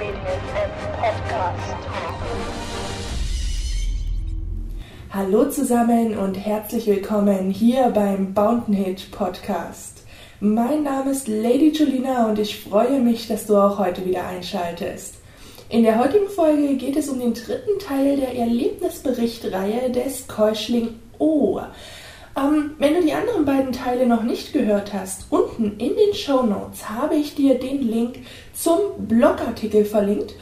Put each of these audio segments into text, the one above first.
BDSM Podcast. Hallo zusammen und herzlich willkommen hier beim Bountain Hit Podcast. Mein Name ist Lady Julina und ich freue mich, dass du auch heute wieder einschaltest. In der heutigen Folge geht es um den dritten Teil der Erlebnisberichtreihe des Keuschling O. Ähm, wenn du die anderen beiden Teile noch nicht gehört hast, unten in den Show Notes habe ich dir den Link zum Blogartikel verlinkt.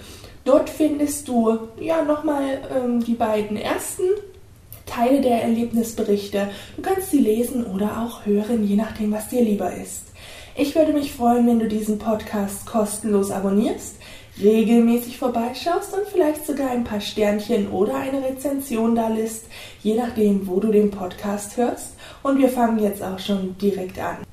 Dort findest du ja nochmal ähm, die beiden ersten Teile der Erlebnisberichte. Du kannst sie lesen oder auch hören, je nachdem, was dir lieber ist. Ich würde mich freuen, wenn du diesen Podcast kostenlos abonnierst regelmäßig vorbeischaust und vielleicht sogar ein paar Sternchen oder eine Rezension da lässt, je nachdem, wo du den Podcast hörst. Und wir fangen jetzt auch schon direkt an.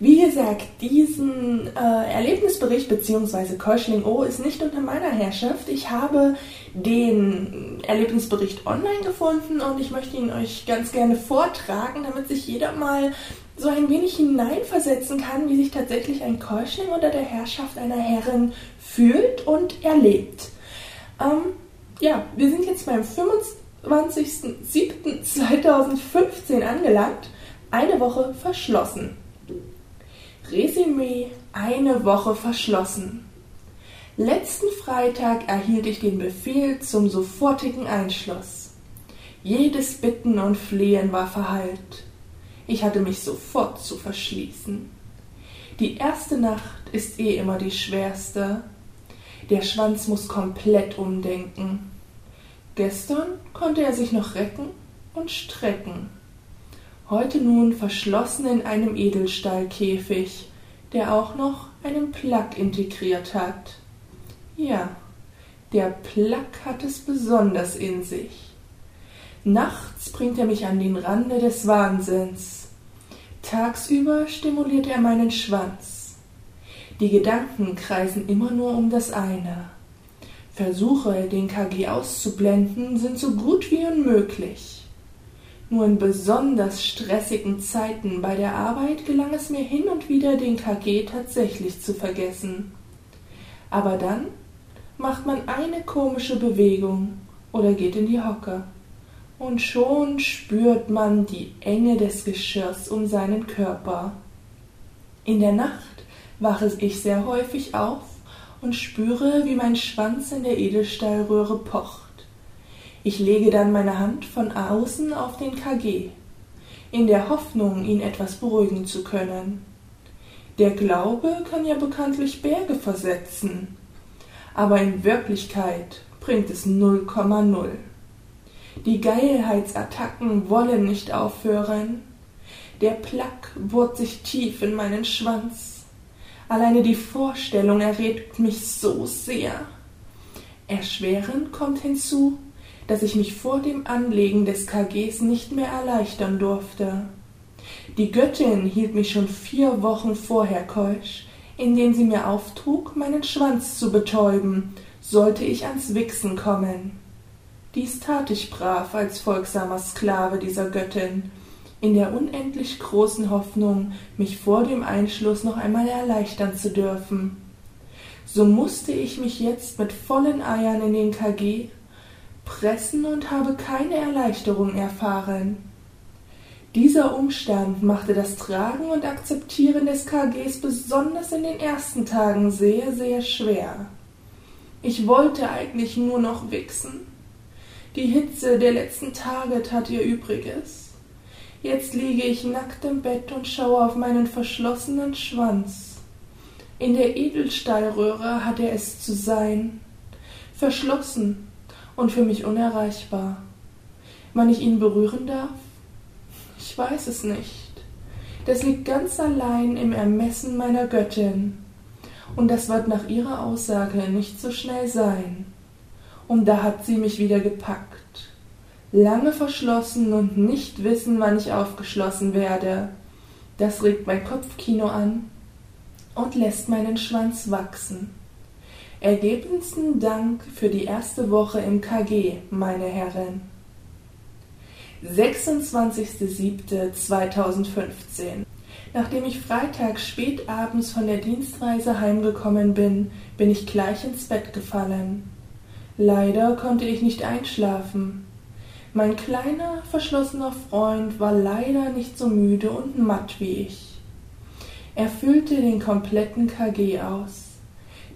Wie gesagt, diesen äh, Erlebnisbericht bzw. Keuschling O ist nicht unter meiner Herrschaft. Ich habe den Erlebnisbericht online gefunden und ich möchte ihn euch ganz gerne vortragen, damit sich jeder mal so ein wenig hineinversetzen kann, wie sich tatsächlich ein Keuschling unter der Herrschaft einer Herrin fühlt und erlebt. Ähm, ja, wir sind jetzt beim 25.07.2015 angelangt. Eine Woche verschlossen. Resümee, eine Woche verschlossen. Letzten Freitag erhielt ich den Befehl zum sofortigen Einschluss. Jedes Bitten und Flehen war verhallt. Ich hatte mich sofort zu verschließen. Die erste Nacht ist eh immer die schwerste. Der Schwanz muss komplett umdenken. Gestern konnte er sich noch recken und strecken. Heute nun verschlossen in einem Edelstahlkäfig, der auch noch einen Plug integriert hat. Ja, der Plug hat es besonders in sich. Nachts bringt er mich an den Rande des Wahnsinns. Tagsüber stimuliert er meinen Schwanz. Die Gedanken kreisen immer nur um das eine. Versuche, den KG auszublenden, sind so gut wie unmöglich. Nur in besonders stressigen Zeiten bei der Arbeit gelang es mir hin und wieder, den KG tatsächlich zu vergessen. Aber dann macht man eine komische Bewegung oder geht in die Hocke und schon spürt man die Enge des Geschirrs um seinen Körper. In der Nacht wache ich sehr häufig auf und spüre, wie mein Schwanz in der Edelstahlröhre pocht. Ich lege dann meine Hand von außen auf den KG, in der Hoffnung, ihn etwas beruhigen zu können. Der Glaube kann ja bekanntlich Berge versetzen, aber in Wirklichkeit bringt es 0,0. Die Geilheitsattacken wollen nicht aufhören. Der Plack bohrt sich tief in meinen Schwanz. Alleine die Vorstellung erregt mich so sehr. Erschwerend kommt hinzu, dass ich mich vor dem Anlegen des KGs nicht mehr erleichtern durfte. Die Göttin hielt mich schon vier Wochen vorher keusch, indem sie mir auftrug, meinen Schwanz zu betäuben, sollte ich ans Wichsen kommen. Dies tat ich brav als folgsamer Sklave dieser Göttin, in der unendlich großen Hoffnung, mich vor dem Einschluss noch einmal erleichtern zu dürfen. So musste ich mich jetzt mit vollen Eiern in den KG pressen und habe keine Erleichterung erfahren. Dieser Umstand machte das Tragen und Akzeptieren des KGs besonders in den ersten Tagen sehr, sehr schwer. Ich wollte eigentlich nur noch wichsen die Hitze der letzten Tage tat ihr Übriges. Jetzt liege ich nackt im Bett und schaue auf meinen verschlossenen Schwanz. In der Edelstahlröhre hat er es zu sein, verschlossen und für mich unerreichbar. Wann ich ihn berühren darf? Ich weiß es nicht. Das liegt ganz allein im Ermessen meiner Göttin, und das wird nach ihrer Aussage nicht so schnell sein und da hat sie mich wieder gepackt. Lange verschlossen und nicht wissen, wann ich aufgeschlossen werde. Das regt mein Kopfkino an und lässt meinen Schwanz wachsen. Ergebensten Dank für die erste Woche im KG, meine Herren. 26.07.2015 Nachdem ich freitags spät abends von der Dienstreise heimgekommen bin, bin ich gleich ins Bett gefallen. Leider konnte ich nicht einschlafen. Mein kleiner, verschlossener Freund war leider nicht so müde und matt wie ich. Er füllte den kompletten KG aus.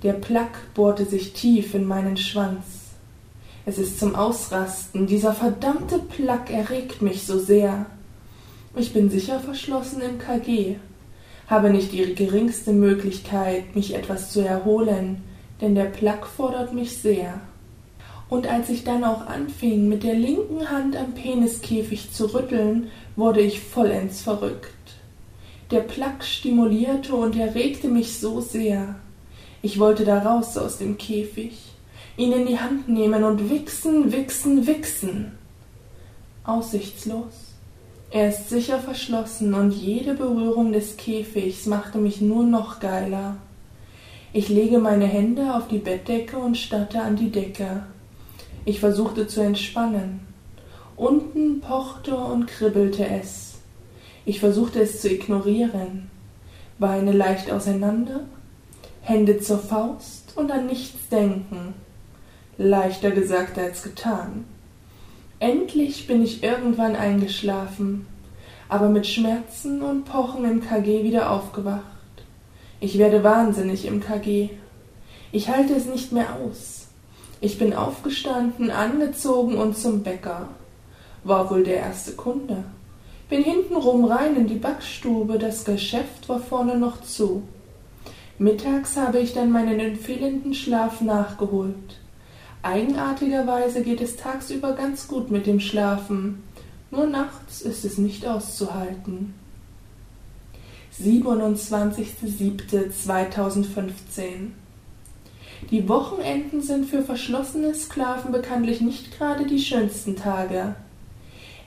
Der Plack bohrte sich tief in meinen Schwanz. Es ist zum Ausrasten. Dieser verdammte Plack erregt mich so sehr. Ich bin sicher verschlossen im KG, habe nicht die geringste Möglichkeit, mich etwas zu erholen, denn der Plack fordert mich sehr. Und als ich dann auch anfing, mit der linken Hand am Peniskäfig zu rütteln, wurde ich vollends verrückt. Der Plack stimulierte und erregte mich so sehr. Ich wollte da raus aus dem Käfig, ihn in die Hand nehmen und wichsen, wichsen, wichsen. Aussichtslos. Er ist sicher verschlossen und jede Berührung des Käfigs machte mich nur noch geiler. Ich lege meine Hände auf die Bettdecke und starrte an die Decke. Ich versuchte zu entspannen. Unten pochte und kribbelte es. Ich versuchte es zu ignorieren. Beine leicht auseinander, Hände zur Faust und an nichts denken. Leichter gesagt als getan. Endlich bin ich irgendwann eingeschlafen, aber mit Schmerzen und Pochen im KG wieder aufgewacht. Ich werde wahnsinnig im KG. Ich halte es nicht mehr aus. Ich bin aufgestanden, angezogen und zum Bäcker. War wohl der erste Kunde. Bin hintenrum rein in die Backstube, das Geschäft war vorne noch zu. Mittags habe ich dann meinen empfehlenden Schlaf nachgeholt. Eigenartigerweise geht es tagsüber ganz gut mit dem Schlafen, nur nachts ist es nicht auszuhalten. 27.07.2015 Die Wochenenden sind für verschlossene Sklaven bekanntlich nicht gerade die schönsten Tage.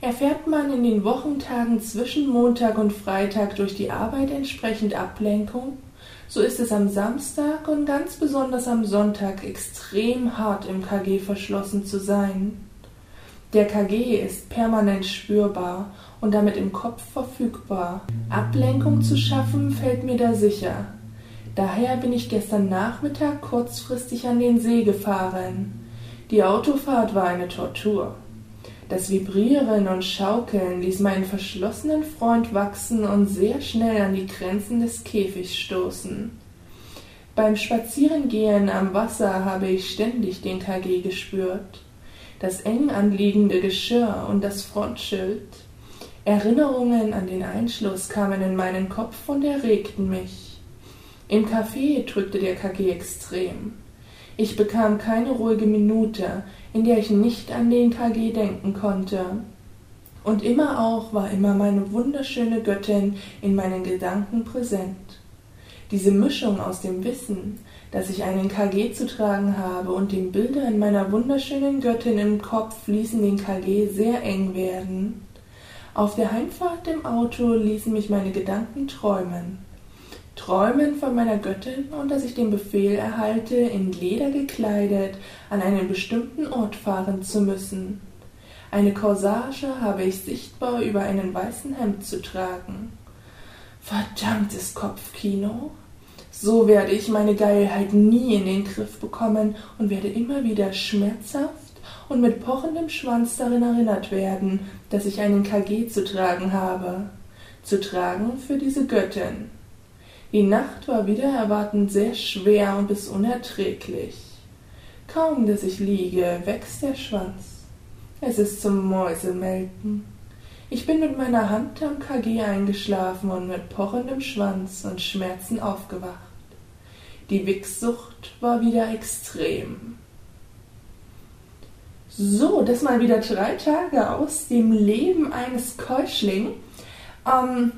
Erfährt man in den Wochentagen zwischen Montag und Freitag durch die Arbeit entsprechend Ablenkung, so ist es am Samstag und ganz besonders am Sonntag extrem hart im KG verschlossen zu sein. Der KG ist permanent spürbar und damit im Kopf verfügbar. Ablenkung zu schaffen fällt mir da sicher. Daher bin ich gestern Nachmittag kurzfristig an den See gefahren. Die Autofahrt war eine Tortur. Das Vibrieren und Schaukeln ließ meinen verschlossenen Freund wachsen und sehr schnell an die Grenzen des Käfigs stoßen. Beim Spazierengehen am Wasser habe ich ständig den KG gespürt. Das eng anliegende Geschirr und das Frontschild. Erinnerungen an den Einschluss kamen in meinen Kopf und erregten mich. Im Café drückte der KG extrem. Ich bekam keine ruhige Minute, in der ich nicht an den KG denken konnte. Und immer auch war immer meine wunderschöne Göttin in meinen Gedanken präsent. Diese Mischung aus dem Wissen, dass ich einen KG zu tragen habe und den Bildern meiner wunderschönen Göttin im Kopf ließen den KG sehr eng werden. Auf der Heimfahrt im Auto ließen mich meine Gedanken träumen träumen von meiner Göttin und dass ich den Befehl erhalte, in Leder gekleidet an einen bestimmten Ort fahren zu müssen. Eine Corsage habe ich sichtbar über einen weißen Hemd zu tragen. Verdammtes Kopfkino. So werde ich meine Geilheit nie in den Griff bekommen und werde immer wieder schmerzhaft und mit pochendem Schwanz darin erinnert werden, dass ich einen KG zu tragen habe. Zu tragen für diese Göttin. Die Nacht war wieder erwartend sehr schwer und bis unerträglich. Kaum, dass ich liege, wächst der Schwanz. Es ist zum Mäusemelken. Ich bin mit meiner Hand am KG eingeschlafen und mit pochendem Schwanz und Schmerzen aufgewacht. Die Wichssucht war wieder extrem. So, das mal wieder drei Tage aus dem Leben eines Keuschling. Ähm,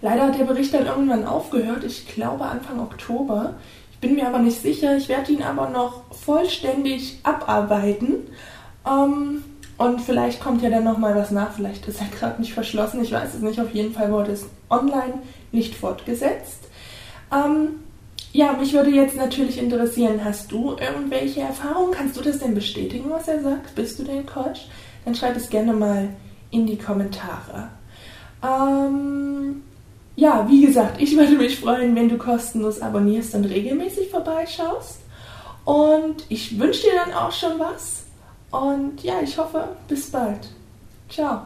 Leider hat der Bericht dann irgendwann aufgehört, ich glaube Anfang Oktober. Ich bin mir aber nicht sicher, ich werde ihn aber noch vollständig abarbeiten. Ähm, und vielleicht kommt ja dann nochmal was nach, vielleicht ist er gerade nicht verschlossen, ich weiß es nicht. Auf jeden Fall wurde es online nicht fortgesetzt. Ähm, ja, mich würde jetzt natürlich interessieren, hast du irgendwelche Erfahrungen? Kannst du das denn bestätigen, was er sagt? Bist du denn Coach? Dann schreib es gerne mal in die Kommentare. Ähm, ja, wie gesagt, ich würde mich freuen, wenn du kostenlos abonnierst und regelmäßig vorbeischaust. Und ich wünsche dir dann auch schon was. Und ja, ich hoffe, bis bald. Ciao.